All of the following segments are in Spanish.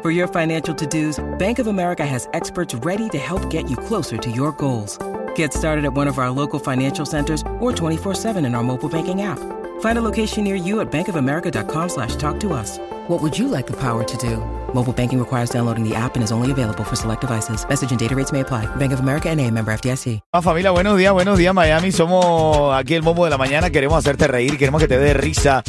For your financial to dos, Bank of America has experts ready to help get you closer to your goals. Get started at one of our local financial centers or 24-7 in our mobile banking app. Find a location near you at bankofamerica.com slash talk to us. What would you like the power to do? Mobile banking requires downloading the app and is only available for select devices. Message and data rates may apply. Bank of America and a member FDIC. Ah, familia, buenos días, buenos días Miami. Somos aquí el Bombo de la Mañana. Queremos hacerte reír, queremos que te dé risa.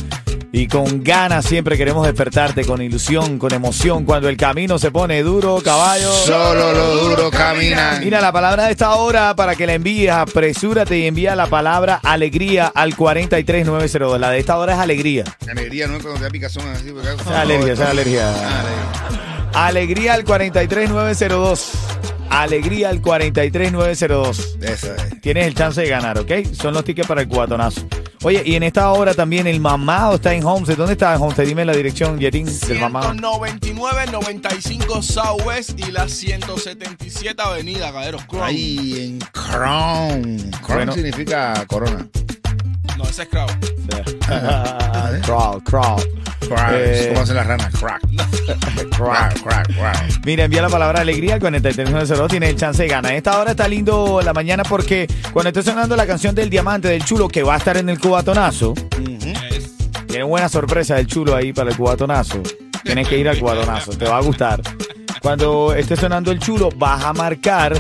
Y con ganas siempre queremos despertarte, con ilusión, con emoción. Cuando el camino se pone duro, caballo. Solo los duros caminan. Mira, la palabra de esta hora para que la envíes, apresúrate y envía la palabra alegría al 43902. La de esta hora es alegría. Alegría no es cuando te da picazón así. porque- es alergia, es alergia. Ah, alegría. Al 43902. Alegría al 43902. Esa es. Tienes el chance de ganar, ¿ok? Son los tickets para el cubatonazo. Oye, y en esta hora también el mamado está en Homestead. ¿Dónde está en Homestead? Dime la dirección, Yetín, del mamado. 199, 95 Southwest y la 177 Avenida, Caderos Crown. Ahí en Crown. Crown Bueno. significa corona. No, ese es Crown. Crawl, crawl. Crack. Eh. ¿Cómo hacen las ranas? Crack. Crack, crack, crack. Mira, envía la palabra alegría al 43902. Tienes el chance de ganar. Esta hora está lindo la mañana porque cuando esté sonando la canción del diamante del chulo que va a estar en el cubatonazo, Es- tiene buena sorpresa del chulo ahí para el cubatonazo. Tienes que ir al cubatonazo, te va a gustar. Cuando esté sonando el chulo, vas a marcar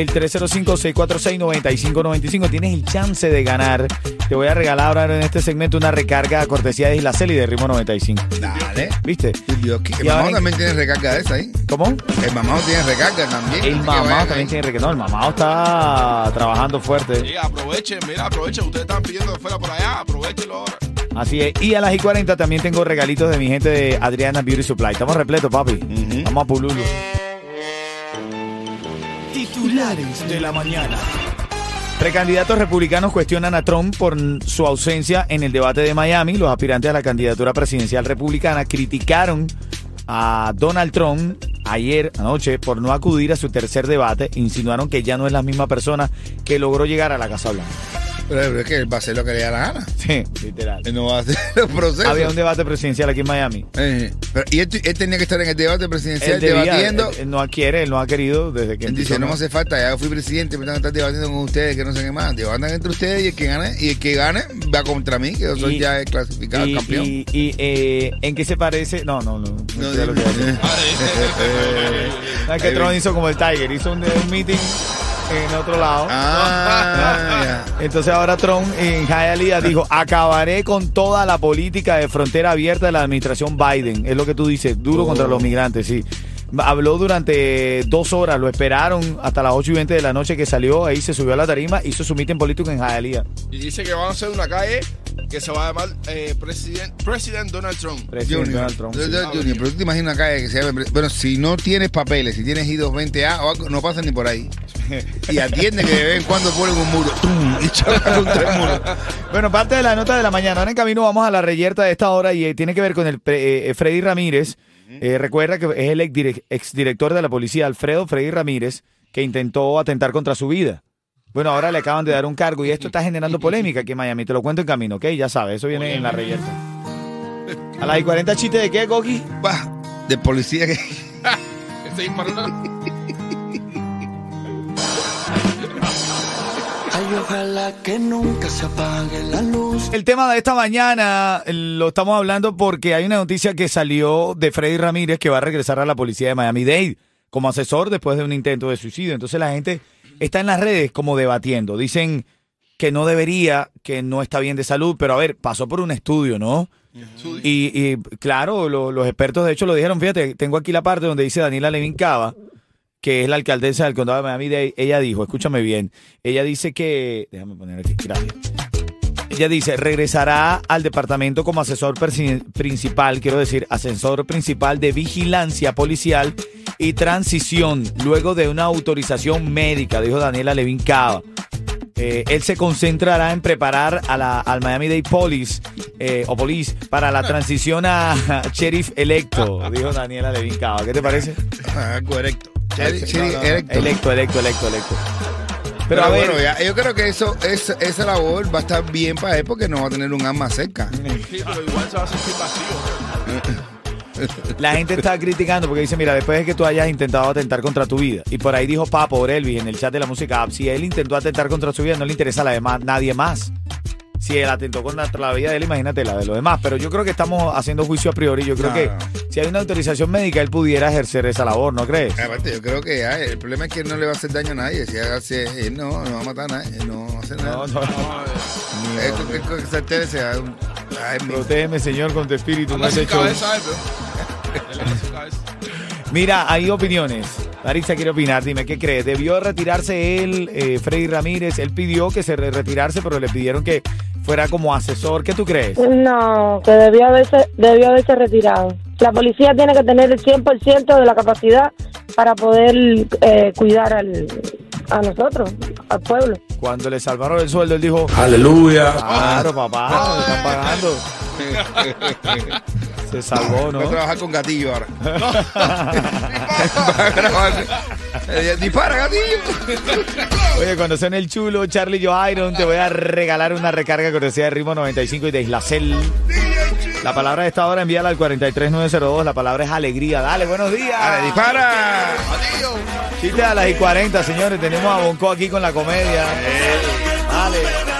el 305-646-9595. Tienes el chance de ganar. Te voy a regalar ahora en este segmento una recarga a cortesía de Isla Cel y de Ritmo 95. Dale. ¿Viste? Dios, El mamado en- también tiene recarga de esa ahí. ¿Cómo? El mamado tiene recarga también. El mamado también ahí. tiene recarga. No, el mamado está trabajando fuerte. Sí, aprovechen, mira, aprovechen. Ustedes están pidiendo que fuera por allá, aprovechenlo ahora. Así es. Y a las y 40 también tengo regalitos de mi gente de Adriana Beauty Supply. Estamos repletos, papi. Vamos a Pululo. De la mañana. Precandidatos republicanos cuestionan a Trump por su ausencia en el debate de Miami. Los aspirantes a la candidatura presidencial republicana criticaron a Donald Trump ayer anoche por no acudir a su tercer debate. Insinuaron que ya no es la misma persona que logró llegar a la Casa Blanca. Pero, es que él va a hacer lo que le da la gana. Sí, literal. Él no va a hacer los procesos. Había un debate presidencial aquí en Miami. Eh, pero- y él, él tenía que estar en el debate presidencial Él debía- debatiendo. él- él no quiere, él no ha querido desde que Él dice, no me hace falta, ya fui presidente, me tengo que estar debatiendo con ustedes, que no sé qué más. Debatan entre ustedes y el que gane, y el que gane va contra mí, que yo soy Y- ya el clasificado, y, campeón. y- y, eh, ¿En qué se parece? No, no, no. no No, sé lo que. ¿Sabes que ven. hizo como el Tiger? Hizo un, un meeting en otro lado. Ah. Entonces ahora Trump en Hialeah dijo, acabaré con toda la política de frontera abierta de la administración Biden. Es lo que tú dices, duro Oh. contra los migrantes, sí. Habló durante dos horas, lo esperaron hasta las 8 y 20 de la noche que salió, ahí se subió a la tarima, hizo su meeting político en Hialeah. Y dice que van a hacer una calle que se va a llamar eh, President, President Donald Trump. Presidente Junior, Donald Trump. sí. Junior, Junior, pero tú te imaginas una calle que se llame. Bueno, si no tienes papeles, si tienes I-220A o algo, no pasan ni por ahí. Y atiende que de vez en cuando ponen un muro. ¡tum! Y chocan contra el muro. Bueno, parte de la nota de la mañana. Ahora en camino vamos a la reyerta de esta hora y eh, tiene que ver con el pre- eh, Freddy Ramírez. Eh, recuerda que es el exdirec- exdirector de la policía, Alfredo Freddy Ramírez, que intentó atentar contra su vida. Bueno, ahora le acaban de dar un cargo y esto está generando polémica aquí en Miami. Te lo cuento en camino, ¿ok? Ya sabes, eso viene en la reyerta. A las y 40 chistes de qué, Coqui? Va, de policía que. Este disparando. Ojalá que nunca se apague la luz. El tema de esta mañana eh, lo estamos hablando porque hay una noticia que salió de Freddy Ramírez que va a regresar a la policía de Miami-Dade como asesor después de un intento de suicidio. Entonces la gente está en las redes como debatiendo. Dicen que no debería, que no está bien de salud, pero a ver, pasó por un estudio, ¿no? Y, y, claro, lo- los expertos de hecho lo dijeron, fíjate, tengo aquí la parte donde dice Daniela Levin Cava, que es la alcaldesa del condado de Miami-Dade, ella dijo, escúchame bien, ella dice que, déjame poner aquí, gracias. Ella dice, regresará al departamento como asesor principal, quiero decir, asesor principal de vigilancia policial y transición, luego de una autorización médica, dijo Daniela Levin Cava. Eh, él se concentrará en preparar a la, al Miami-Dade Police, eh, o Police para la transición a sheriff electo, dijo Daniela Levin Cava. ¿Qué te parece? Ah, correcto. No, no. erecto. Electo, electo, electo, electo. Pero, Pero, a ver, bueno, ya, yo creo que eso, es, esa labor va a estar bien para él porque no va a tener un arma cerca. Sí, pero igual se va a sentir vacío. la gente está criticando porque dice, mira, después de que tú hayas intentado atentar contra tu vida, y por ahí dijo Papo Elvis en el chat de la música, app, si él intentó atentar contra su vida, no le interesa a la demás, nadie más. Si él atentó contra la vida de él, imagínate la de los demás. Pero yo creo que estamos haciendo juicio a priori. Yo creo que si hay una autorización médica, él pudiera ejercer esa labor, ¿no crees? Aparte, yo creo que ya, el problema es que él no le va a hacer daño a nadie. Si hace, él no, no va a matar a nadie, él no va a hacer nada. No, no. Es con que se altere, se ay, Protégeme, Señor, con tu espíritu. No has hecho- cabeza, eh, bro. Mira, hay opiniones. Larissa quiere opinar. Dime, ¿qué crees? ¿Debió retirarse él, eh, Freddy Ramírez? Él pidió que se re- retirarse, pero le pidieron que fuera como asesor. ¿Qué tú crees? No, que debió haberse, debió haberse retirado. La policía tiene que tener el 100% de la capacidad para poder eh, cuidar al, a nosotros, al pueblo. Cuando le salvaron el sueldo, él dijo, Aleluya. claro, papá, me están pagando. Se salvó, ¿no? Va a trabajar con gatillo ahora. Dispara, gatillo. Oye, cuando suene el chulo, Charlie Joe Iron, te voy a regalar una recarga cortesía de Ritmo 95 y de Islacel. La palabra de esta hora, envíala al 43902. La palabra es alegría. Dale, buenos días. Dale, dispara. Chiste a las y 40, señores. Tenemos a Bonco aquí con la comedia. Dale.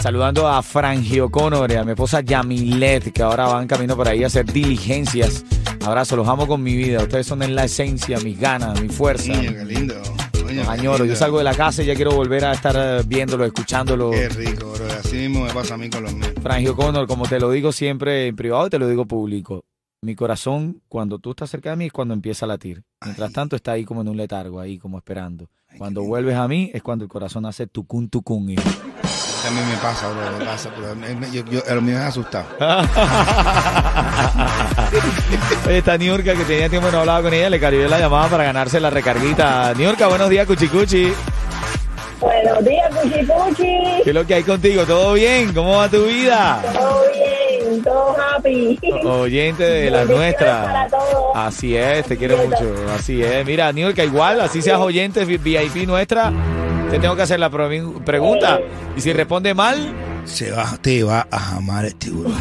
Saludando a Frangio O'Connor y a mi esposa Yamilet, que ahora van camino por ahí a hacer diligencias. Abrazo, los amo con mi vida. Ustedes son en la esencia, mis ganas, mi fuerza. Niño, qué lindo. Coño, Los qué añoro. Yo salgo de la casa y ya quiero volver a estar eh, viéndolo, escuchándolo. Qué rico, bro. Así mismo me pasa a mí con los míos. Frangio Connor, como te lo digo siempre en privado y te lo digo público. Mi corazón, cuando tú estás cerca de mí, es cuando empieza a latir. Mientras Ay. tanto, está ahí como en un letargo, ahí como esperando. Ay, Cuando vuelves a mí, es cuando el corazón hace tucun tucun. hijo. También me pasa, bro. Me pasa. Pero me- me- yo, yo, a los míos es asustado. Oye, está Niurka, que tenía tiempo que no hablaba con ella, le cayó la llamada para ganarse la recarguita. Niurka, buenos días, Cuchicuchi. Buenos días, Puchi. ¿Qué es lo que hay contigo? ¿Todo bien? ¿Cómo va tu vida? Todo bien, todo happy. Oyente de las Bendiciones nuestras. para todos. Así es, te quiero mucho. Así es. Mira, Niurka, igual, así seas oyente VIP nuestra, te tengo que hacer la pre- pregunta. Y si responde mal, Se va, te va a amar el tiburón.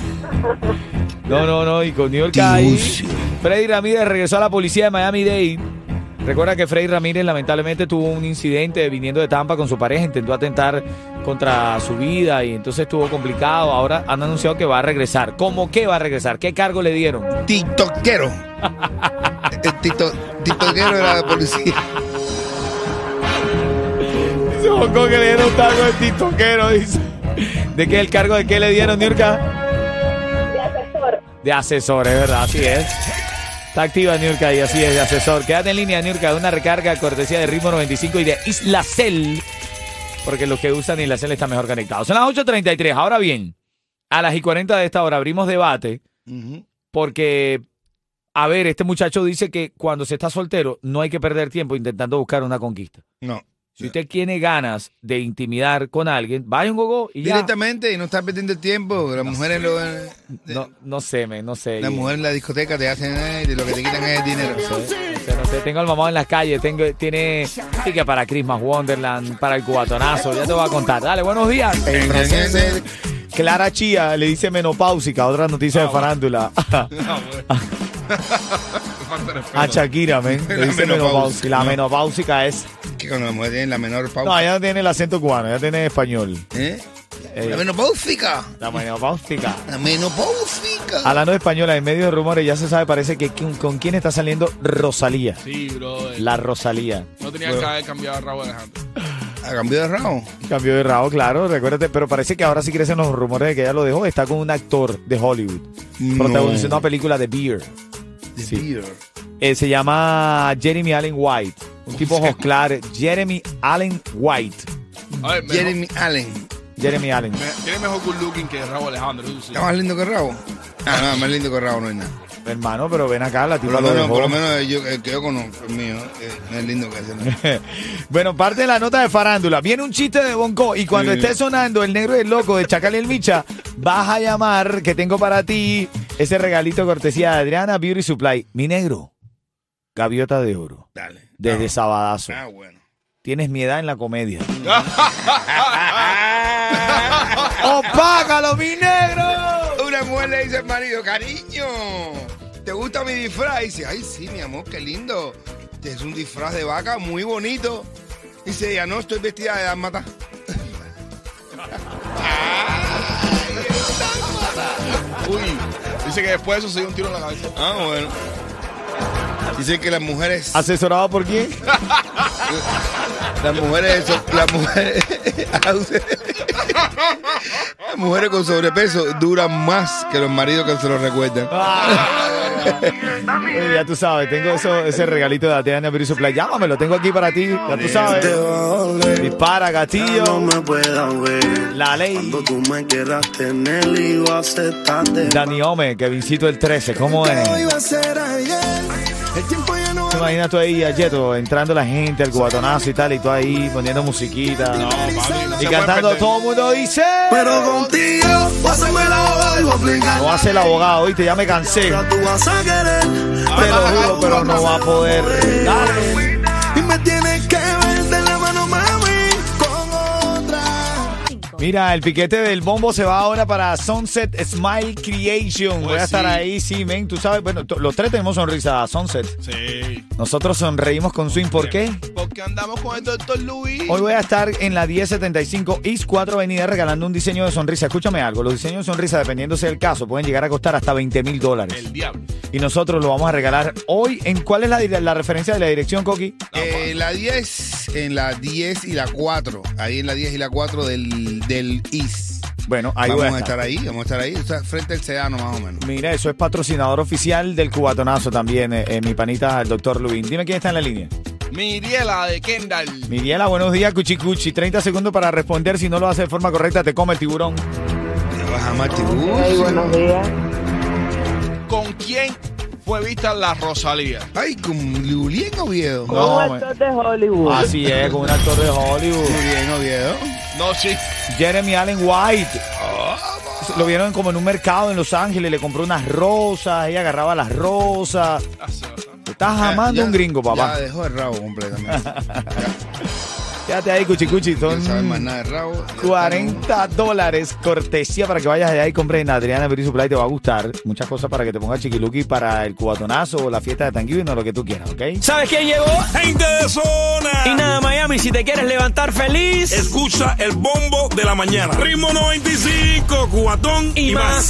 no, no, no. Y con Niurka ahí, Tiburcio. Freddy Ramírez regresó a la policía de Miami-Dade. Recuerda que Freddy Ramírez lamentablemente tuvo un incidente viniendo de Tampa con su pareja, intentó atentar contra su vida y entonces estuvo complicado. Ahora han anunciado que va a regresar. ¿Cómo que va a regresar? ¿Qué cargo le dieron? TikTokero. El tiktokero de la policía. Que le dieron cargo de tiktokero, dice. ¿De qué el cargo de qué le dieron, Niurka? De asesor. De asesor, es verdad, así es. Está activa Niurka y así es, de asesor. Quédate en línea, Niurka, de una recarga cortesía de Ritmo 95 y de Isla Cel. Porque los que usan Isla Cel están mejor conectados. Son las 8.33. Ahora bien, a las y 40 de esta hora abrimos debate porque, a ver, este muchacho dice que cuando se está soltero no hay que perder tiempo intentando buscar una conquista. No. Si usted tiene ganas de intimidar con alguien, vaya un gogo y ya. Directamente y no estás perdiendo el tiempo. Las mujeres lo, No, no sé, me, no sé. las mujeres en la discoteca te hacen eh, y lo que te quitan es el dinero. No sé, no sé, tengo al mamá en las calles, tengo, tiene ticket para Christmas Wonderland, para el cubatonazo, ya te voy a contar. Dale, buenos días. Clara Chía le dice menopáusica, otra noticia de farándula. A Shakira, men. Le dice menopáusica. La menopáusica es. Que cuando la mujer tiene la menor pausa. No, ella no tiene el acento cubano, ella tiene español. ¿Eh? Eh, La menopáusica. la menopáusica. La menopáusica. Hablando de española, en medio de rumores ya se sabe, parece que con, con quién está saliendo Rosalía. Sí, bro. La Rosalía. No tenía que haber cambiado a Raúl Alejandro. A cambio de rabo. Cambio de rabo, claro, recuérdate, pero parece que ahora sí crecen los rumores de que ella lo dejó. Está con un actor de Hollywood, protagonizando una película de Beer. The Sí. beer. Eh, se llama Jeremy Allen White, un tipo ojos claros. Jeremy Allen White. A ver, mejor, Jeremy Allen. Jeremy Allen. Me- Tiene mejor good looking que Raúl Alejandro. eso sí. ¿Está más lindo que Rabo? Ah, no, más lindo que Rabo no hay nada. Hermano, pero ven acá, la Por tipa lo lo menos, por lo menos yo, el que yo conozco, el mío, eh, no es lindo que ese. ¿no? bueno, parte de la nota de farándula. Viene un chiste de Bonco y cuando Sí. esté sonando el negro y el loco de Chacal y el Micha, vas a llamar que tengo para ti ese regalito cortesía de Adriana Beauty Supply. Mi negro, gaviota de oro, Dale. Desde Ah, Sabadazo. Ah, bueno. Tienes mi edad en la comedia. ¡Opágalo, mi negro! Una mujer le dice al marido, cariño, ¿te gusta mi disfraz? Y dice, ay, sí, mi amor, qué lindo. Este Es un disfraz de vaca muy bonito. Dice ella, no, estoy vestida de dálmata. Uy, dice que después de eso se dio un tiro en la cabeza. Ah, bueno. Dice que las mujeres, ¿Asesorado por quién? las mujeres, las mujeres, las mujeres con sobrepeso duran más que los maridos que se los recuerdan. Oye, ya tú sabes, tengo eso, ese regalito de Adriana Beauty Supply. Llámame, lo tengo aquí para ti, ya tú sabes. Dispara, No gatillo. me puedas ver. La ley. Cuando tú me quieras tener y yo aceptarte. Dani Ome, Kevincito el 13, ¿cómo es? El tiempo ya no ¿Te imaginas tú ahí, Yeto, entrando la gente, el cubatonazo y tal, y tú ahí poniendo musiquita? No, papi. no y cantando, todo el mundo dice. Pero contigo, pásame la hoja y voy a aplicar. No va a ser el abogado, ¿viste? Ya me cansé. A. Te lo juro, pero no va a poder. Dale. Mira, el piquete del bombo se va ahora para Sunset Smile Creation. Voy a estar sí. ahí, sí, men. Tú sabes, bueno, los tres tenemos sonrisa Sunset. Sí. Nosotros sonreímos con Swing. ¿Por qué? Porque andamos con el doctor Luis. Hoy voy a estar en la 1075 East 4 Avenida regalando un diseño de sonrisa. Escúchame algo, los diseños de sonrisa, dependiendo sea el caso, pueden llegar a costar hasta 20 mil dólares. El diablo. Y nosotros lo vamos a regalar hoy. ¿En cuál es la, referencia de la dirección, Coqui? Eh, la 10, en la 10 y la 4, ahí en la 10 y la 4 del, del IS. Bueno, ahí vamos voy a estar ahí, vamos a estar ahí, o sea, frente al sedano más o menos. Mira, eso es patrocinador oficial del cubatonazo también, eh, eh, mi panita, el doctor Lubin. Dime quién está en la línea. Miriela de Kendall. Miriela, buenos días, Cuchicuchi. 30 segundos para responder. Si no lo hace de forma correcta, te come el tiburón. Te vas a. Ay, buenos días. ¿Con quién fue vista la Rosalía? Ay, con Lulien Oviedo. No, un actor de Hollywood. Así es, con un actor de Hollywood. Lulien Oviedo. No, sí. Jeremy Allen White. Lo vieron como en un mercado en Los Ángeles, le compró unas rosas, ella agarraba las rosas. Bastante. Estás amando Ya- un gringo, papá. Ya dejó el rabo completamente. Quédate ahí, Cuchicuchi. No sabe más Son nada de rabo. 40 dólares cortesía para que vayas allá y compres en Adriana Beauty Supply. Te va a gustar. Muchas cosas para que te pongas chiquiluki para el cubatonazo o la fiesta de Thanksgiving o lo que tú quieras, ¿ok? ¿Sabes quién llegó? Gente de zona. Y nada, Miami, si te quieres levantar feliz Escucha el bombo de la mañana. Ritmo 95, cubatón y más.